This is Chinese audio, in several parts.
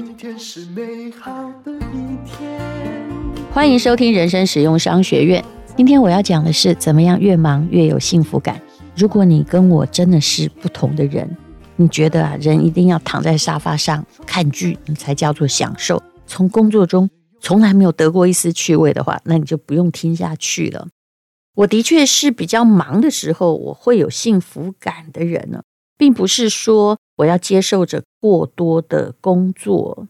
今天是美好的一天。欢迎收听人生实用商学院。今天我要讲的是，怎么样越忙越有幸福感。如果你跟我真的是不同的人，你觉得啊，人一定要躺在沙发上看剧你才叫做享受，从工作中从来没有得过一丝趣味的话，那你就不用听下去了。我的确是比较忙的时候，我会有幸福感的人呢，并不是说我要接受着过多的工作。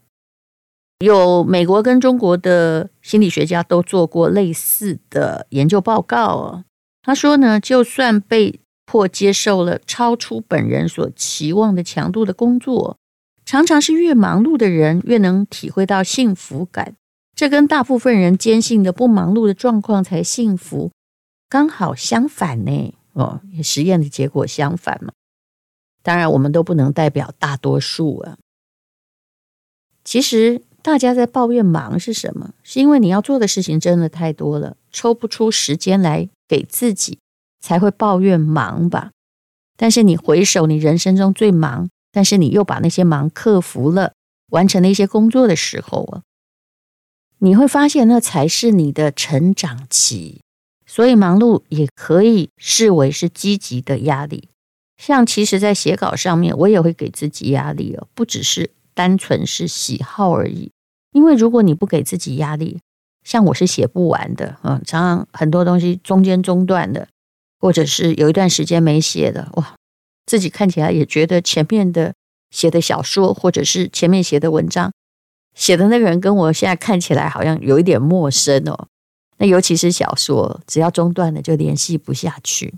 有美国跟中国的心理学家都做过类似的研究报告哦。他说呢，就算被迫接受了超出本人所期望的强度的工作，常常是越忙碌的人越能体会到幸福感。这跟大部分人坚信的不忙碌的状况才幸福。刚好相反呢，哦，实验的结果相反嘛。当然，我们都不能代表大多数啊。其实，大家在抱怨忙是什么？是因为你要做的事情真的太多了，抽不出时间来给自己，才会抱怨忙吧。但是你回首你人生中最忙，但是你又把那些忙克服了，完成了一些工作的时候啊，你会发现那才是你的成长期。所以忙碌也可以视为是积极的压力，像其实，在写稿上面，我也会给自己压力哦，不只是单纯是喜好而已。因为如果你不给自己压力，像我是写不完的，嗯，常常很多东西中间中断的，或者是有一段时间没写的，哇，自己看起来也觉得前面的写的小说，或者是前面写的文章，写的那个人跟我现在看起来好像有一点陌生哦。那尤其是小说，只要中断了就联系不下去。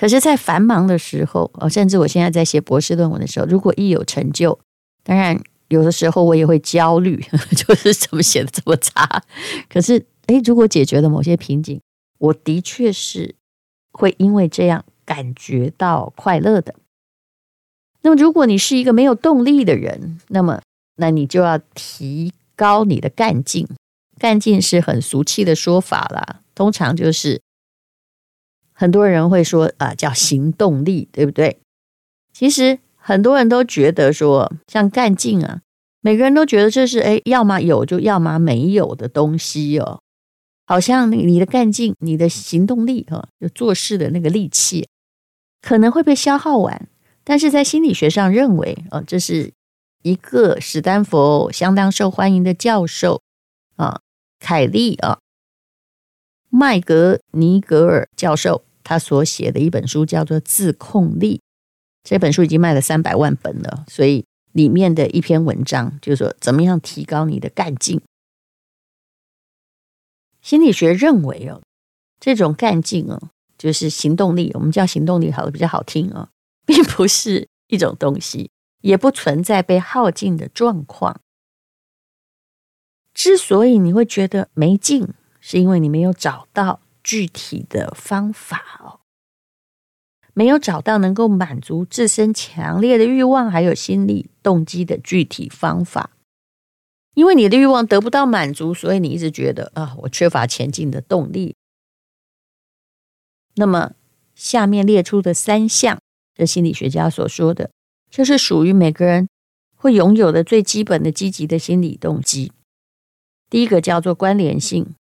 可是，在繁忙的时候，哦，甚至我现在在写博士论文的时候，如果一有成就，当然有的时候我也会焦虑，就是怎么写的这么差。可是，诶，如果解决了某些瓶颈，我的确是会因为这样感觉到快乐的。那么，如果你是一个没有动力的人，那么，那你就要提高你的干劲。干劲是很俗气的说法啦，通常就是很多人会说啊，叫行动力，对不对？其实很多人都觉得说，像干劲啊，每个人都觉得这是哎，要么有就要么没有的东西哦。好像你的干劲、你的行动力啊，就做事的那个力气，可能会被消耗完。但是在心理学上认为啊，这是一个史丹佛相当受欢迎的教授啊。凯利啊，麦格尼格尔教授他所写的一本书叫做《自控力》，这本书已经卖了三百万本了。所以里面的一篇文章就是说，怎么样提高你的干劲？心理学认为哦，这种干劲哦，就是行动力，我们叫行动力好的比较好听哦，并不是一种东西，也不存在被耗尽的状况。之所以你会觉得没劲，是因为你没有找到具体的方法哦，没有找到能够满足自身强烈的欲望还有心理动机的具体方法。因为你的欲望得不到满足，所以你一直觉得啊，我缺乏前进的动力。那么下面列出的三项，这心理学家所说的，就是属于每个人会拥有的最基本的积极的心理动机。第一个叫做关联性，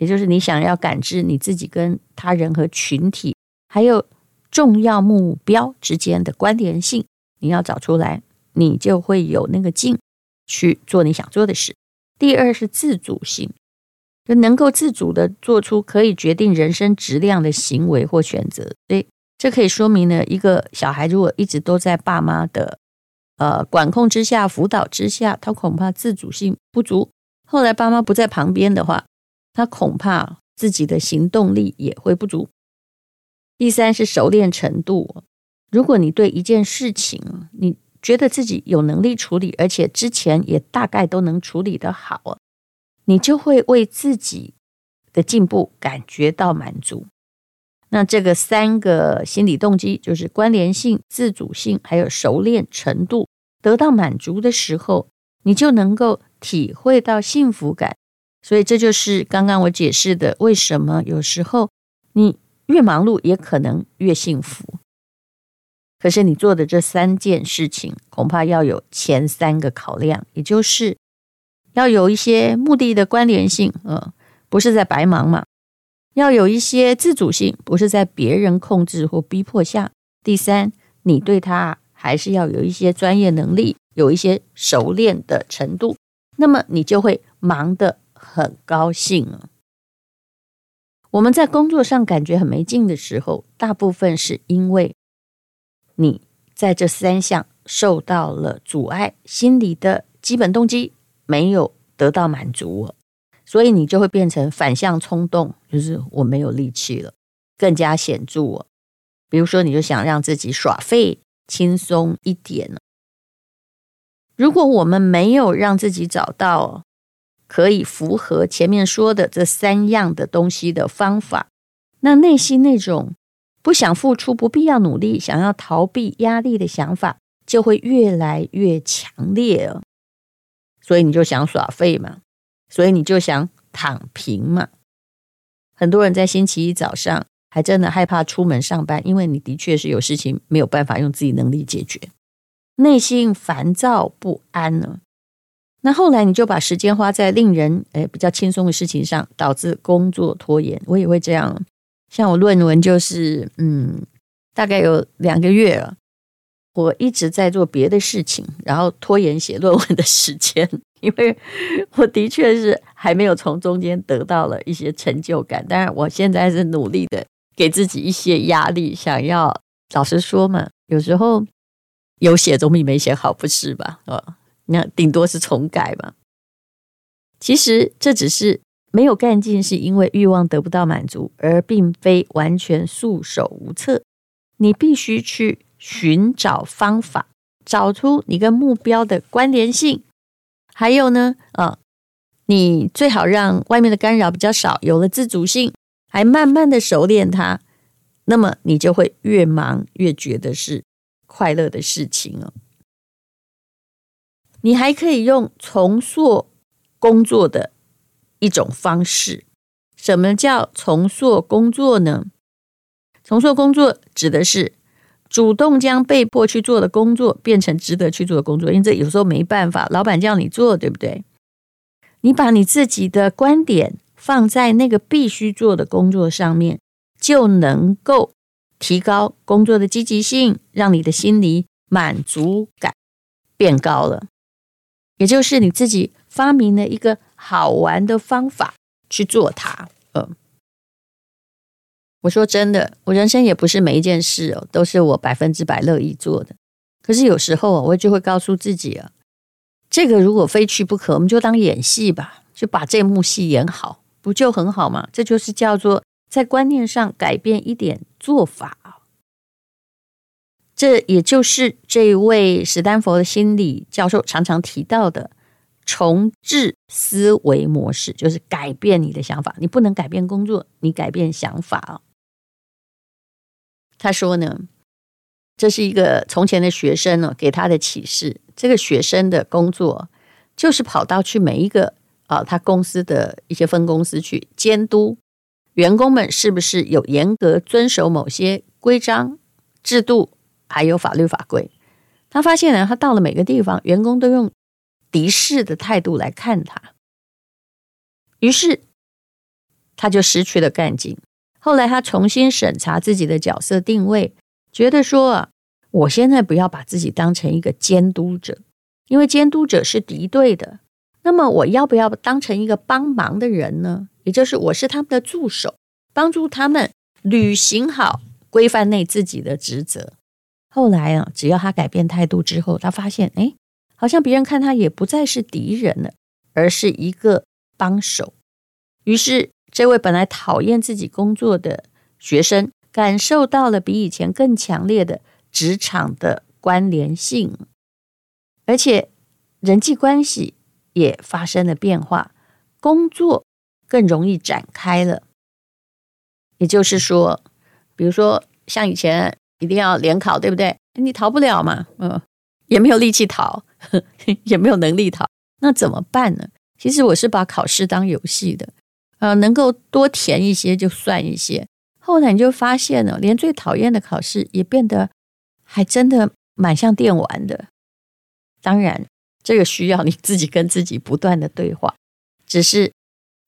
也就是你想要感知你自己跟他人和群体，还有重要目标之间的关联性，你要找出来，你就会有那个劲去做你想做的事。第二是自主性，就能够自主的做出可以决定人生质量的行为或选择。所以这可以说明呢，一个小孩如果一直都在爸妈的呃管控之下、辅导之下，他恐怕自主性不足。后来爸妈不在旁边的话，他恐怕自己的行动力也会不足。第三是熟练程度，如果你对一件事情，你觉得自己有能力处理，而且之前也大概都能处理得好，你就会为自己的进步感觉到满足。那这个三个心理动机，就是关联性、自主性，还有熟练程度，得到满足的时候，你就能够。体会到幸福感，所以这就是刚刚我解释的，为什么有时候你越忙碌也可能越幸福。可是你做的这三件事情，恐怕要有前三个考量，也就是要有一些目的的关联性，呃，不是在白忙嘛；要有一些自主性，不是在别人控制或逼迫下。第三，你对他还是要有一些专业能力，有一些熟练的程度，那么你就会忙得很高兴啊。我们在工作上感觉很没劲的时候，大部分是因为。你在这三项受到了阻碍，心理的基本动机没有得到满足，所以你就会变成反向冲动，就是我没有力气了，更加显著。比如说，你就想让自己耍废、轻松一点。如果我们没有让自己找到可以符合前面说的这三样的东西的方法，那内心那种。不想付出不必要努力，想要逃避压力的想法就会越来越强烈了。所以你就想耍废嘛，所以你就想躺平嘛。很多人在星期一早上还真的害怕出门上班，因为你的确是有事情没有办法用自己能力解决，内心烦躁不安呢。那后来你就把时间花在令人诶比较轻松的事情上，导致工作拖延。我也会这样。像我论文就是，嗯，大概有两个月了，我一直在做别的事情，然后拖延写论文的时间，因为我的确是还没有从中间得到了一些成就感。当然，我现在是努力的给自己一些压力，想要老实说嘛，有时候有写总比没写好，不是吧？哦，那顶多是重改嘛。其实这只是。没有干劲，是因为欲望得不到满足，而并非完全束手无策。你必须去寻找方法，找出你跟目标的关联性。还有呢，啊，你最好让外面的干扰比较少，有了自主性，还慢慢的熟练它，那么你就会越忙越觉得是快乐的事情哦。你还可以用重塑工作的。一种方式，什么叫重塑工作呢？重塑工作指的是主动将被迫去做的工作变成值得去做的工作，因为这有时候没办法，老板叫你做，对不对？你把你自己的观点放在那个必须做的工作上面，就能够提高工作的积极性，让你的心理满足感变高了。也就是你自己发明了一个。好玩的方法去做它，嗯，我说真的，我人生也不是每一件事哦，都是我百分之百乐意做的。可是有时候我就会告诉自己啊，这个如果非去不可，我们就当演戏吧，就把这幕戏演好，不就很好吗？这就是叫做在观念上改变一点做法。这也就是这位史丹佛的心理教授常常提到的。重置思维模式，就是改变你的想法。你不能改变工作，你改变想法啊。他说呢，这是一个从前的学生呢给他的启示。这个学生的工作就是跑到去每一个啊，他公司的一些分公司去监督员工们是不是有严格遵守某些规章制度，还有法律法规。他发现呢，他到了每个地方，员工都用。敌视的态度来看他，于是他就失去了干劲。后来他重新审查自己的角色定位，觉得说啊，我现在不要把自己当成一个监督者，因为监督者是敌对的。那么我要不要当成一个帮忙的人呢？也就是我是他们的助手，帮助他们履行好规范内自己的职责。后来啊，只要他改变态度之后，他发现，哎。好像别人看他也不再是敌人了，而是一个帮手。于是，这位本来讨厌自己工作的学生，感受到了比以前更强烈的职场的关联性，而且人际关系也发生了变化，工作更容易展开了。也就是说，比如说像以前一定要联考，对不对？你逃不了嘛，嗯，也没有力气逃。也没有能力逃，那怎么办呢？其实我是把考试当游戏的，呃，能够多填一些就算一些。后来你就发现了，连最讨厌的考试也变得还真的蛮像电玩的。当然，这个需要你自己跟自己不断的对话。只是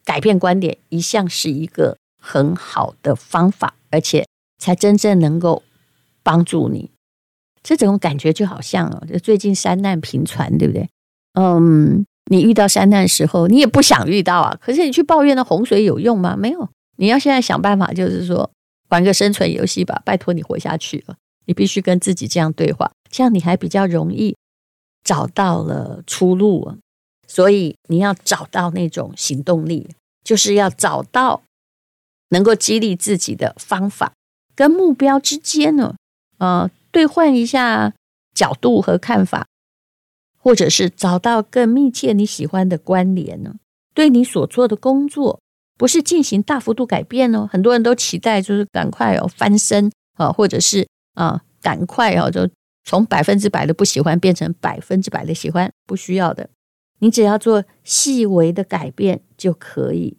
改变观点一向是一个很好的方法，而且才真正能够帮助你。这种感觉就好像哦，就最近山难频传，对不对？嗯，你遇到山难的时候，你也不想遇到啊。可是你去抱怨那洪水有用吗？没有。你要现在想办法，就是说玩个生存游戏吧。拜托你活下去了，你必须跟自己这样对话，这样你还比较容易找到了出路。所以你要找到那种行动力，就是要找到能够激励自己的方法，跟目标之间呢，呃。兑换一下角度和看法，或者是找到更密切你喜欢的关联呢？对你所做的工作，不是进行大幅度改变哦。很多人都期待就是赶快哦翻身啊，或者是啊赶快哦就从百分之百的不喜欢变成百分之百的喜欢，不需要的。你只要做细微的改变就可以。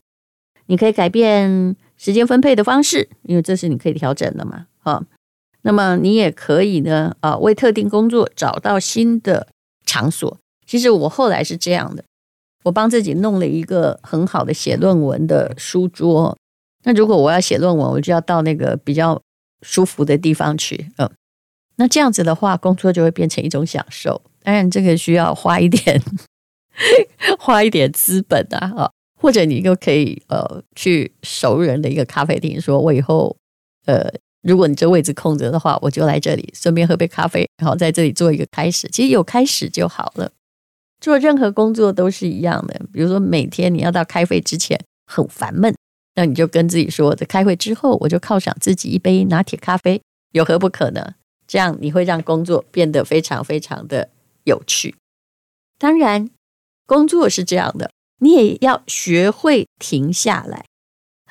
你可以改变时间分配的方式，因为这是你可以调整的嘛，啊。那么你也可以呢，啊，为特定工作找到新的场所。其实我后来是这样的，我帮自己弄了一个很好的写论文的书桌。那如果我要写论文，我就要到那个比较舒服的地方去。嗯，那这样子的话，工作就会变成一种享受。当然，这个需要花一点，花一点资本啊，啊，或者你就可以呃去熟人的一个咖啡厅，说我以后呃。如果你这位置空着的话，我就来这里，顺便喝杯咖啡，然后在这里做一个开始。其实有开始就好了。做任何工作都是一样的。比如说，每天你要到开会之前很烦闷，那你就跟自己说：在开会之后，我就犒赏自己一杯拿铁咖啡，有何不可呢？这样你会让工作变得非常非常的有趣。当然，工作是这样的，你也要学会停下来。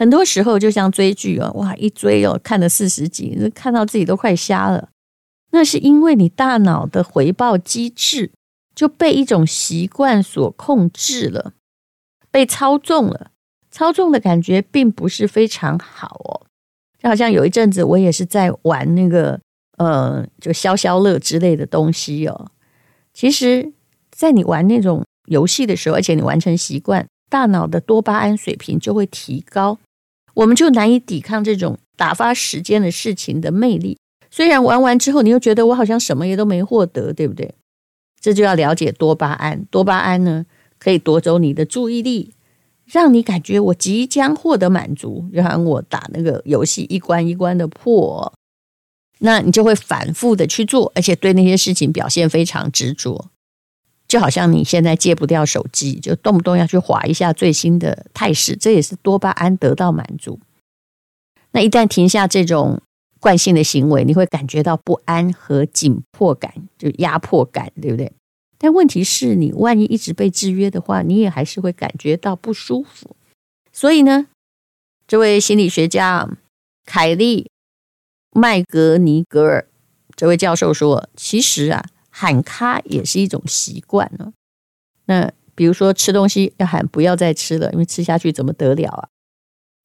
很多时候就像追剧哦，哇，一追哦，看了四十集，看到自己都快瞎了。那是因为你大脑的回报机制就被一种习惯所控制了，被操纵了。操纵的感觉并不是非常好哦。就好像有一阵子我也是在玩那个呃，就消消乐之类的东西哦。其实，在你玩那种游戏的时候，而且你完成习惯。大脑的多巴胺水平就会提高，我们就难以抵抗这种打发时间的事情的魅力。虽然玩完之后，你又觉得我好像什么也都没获得，对不对？这就要了解多巴胺。多巴胺呢，可以夺走你的注意力，让你感觉我即将获得满足，让我打那个游戏一关一关的破，那你就会反复的去做，而且对那些事情表现非常执着。就好像你现在戒不掉手机，就动不动要去划一下最新的态势，这也是多巴胺得到满足。那一旦停下这种惯性的行为，你会感觉到不安和紧迫感，就压迫感，对不对？但问题是你万一一直被制约的话，你也还是会感觉到不舒服。所以呢，这位心理学家凯利麦格尼格尔这位教授说，其实啊。喊卡也是一种习惯呢。那比如说吃东西要喊不要再吃了，因为吃下去怎么得了啊？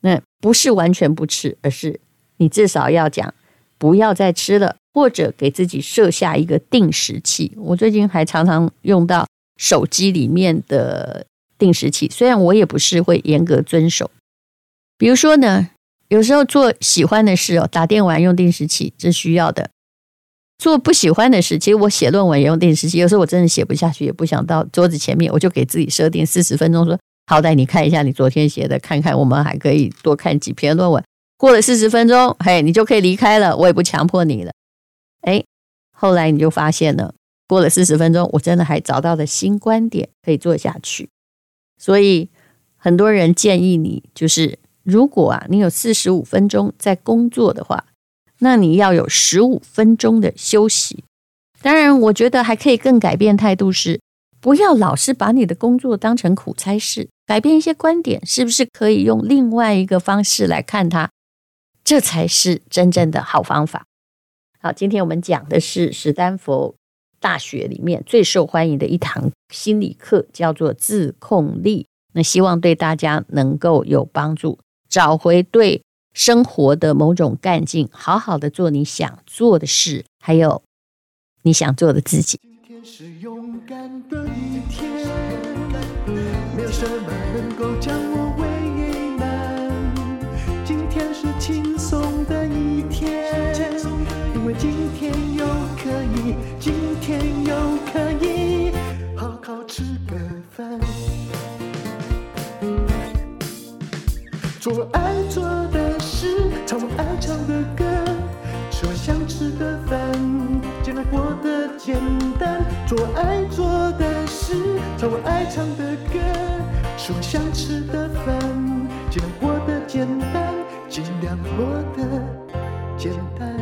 那不是完全不吃，而是你至少要讲不要再吃了，或者给自己设下一个定时器。我最近还常常用到手机里面的定时器，虽然我也不是会严格遵守。比如说呢，有时候做喜欢的事哦，打电玩用定时器，这需要的。做不喜欢的事，其实我写论文也用定时器。有时候我真的写不下去，也不想到桌子前面，我就给自己设定四十分钟，说好歹你看一下你昨天写的，看看我们还可以多看几篇论文。过了四十分钟，嘿，你就可以离开了，我也不强迫你了。哎，后来你就发现了，过了四十分钟，我真的还找到了新观点可以做下去。所以很多人建议你，就是如果啊，你有四十五分钟在工作的话。那你要有十五分钟的休息。当然，我觉得还可以更改变态度是，不要老是把你的工作当成苦差事，改变一些观点，是不是可以用另外一个方式来看它？这才是真正的好方法。好，今天我们讲的是史丹佛大学里面最受欢迎的一堂心理课，叫做自控力。那希望对大家能够有帮助，找回对。生活的某种干劲，好好的做你想做的事，还有你想做的自己。今天是勇敢的一天，没有什么能够将我为难。今天是轻松的一天，因为今天又可以，今天又可以好好吃个饭，做爱做的事，唱我爱唱的歌，吃我想吃的饭。现在过得简单，做我爱做的事，唱我爱唱的歌，吃我想吃的饭。尽量过得简单，尽量过得简单。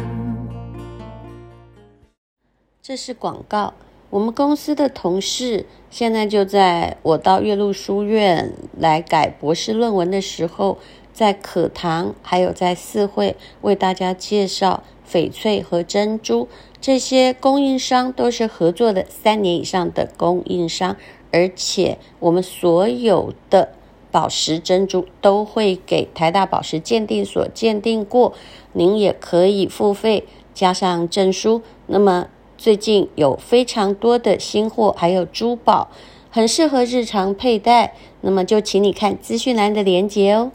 这是广告。我们公司的同事现在就在我到岳麓书院来改博士论文的时候，在可堂还有在四会为大家介绍翡翠和珍珠。这些供应商都是合作的三年以上的供应商，而且我们所有的宝石珍珠都会给台大宝石鉴定所鉴定过，您也可以付费加上证书。那么最近有非常多的新货，还有珠宝，很适合日常佩戴。那么就请你看资讯栏的链接哦。